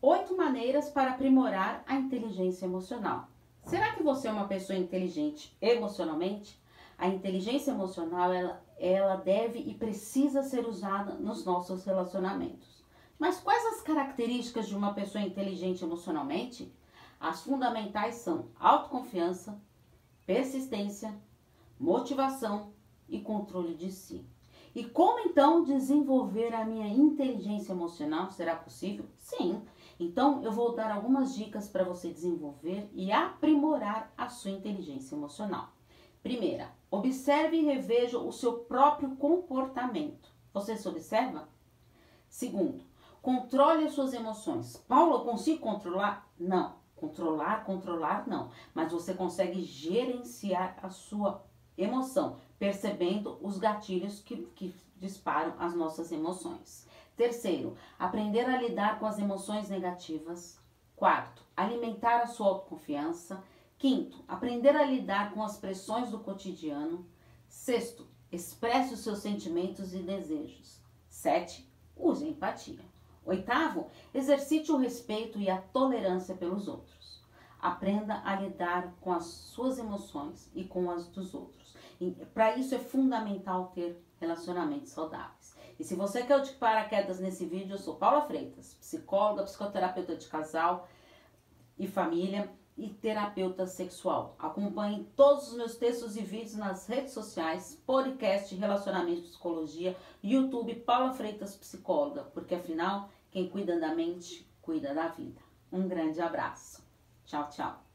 Oito maneiras para aprimorar a inteligência emocional. Será que você é uma pessoa inteligente emocionalmente? A inteligência emocional ela, ela deve e precisa ser usada nos nossos relacionamentos. Mas quais as características de uma pessoa inteligente emocionalmente? As fundamentais são autoconfiança, persistência, motivação e controle de si. E como então desenvolver a minha inteligência emocional? Será possível? Sim. Então eu vou dar algumas dicas para você desenvolver e aprimorar a sua inteligência emocional. Primeira, observe e reveja o seu próprio comportamento. Você se observa? Segundo, controle as suas emoções. Paulo, eu consigo controlar? Não. Controlar, controlar, não. Mas você consegue gerenciar a sua emoção, percebendo os gatilhos que, que disparam as nossas emoções. Terceiro, aprender a lidar com as emoções negativas. Quarto, alimentar a sua autoconfiança. Quinto, aprender a lidar com as pressões do cotidiano. Sexto, expresse os seus sentimentos e desejos. Sete, use a empatia. Oitavo, exercite o respeito e a tolerância pelos outros. Aprenda a lidar com as suas emoções e com as dos outros. Para isso é fundamental ter relacionamentos saudáveis. E se você quer de paraquedas nesse vídeo, eu sou Paula Freitas, psicóloga, psicoterapeuta de casal e família e terapeuta sexual. Acompanhe todos os meus textos e vídeos nas redes sociais, podcast Relacionamento Psicologia, YouTube Paula Freitas Psicóloga, porque afinal, quem cuida da mente, cuida da vida. Um grande abraço. Tchau, tchau.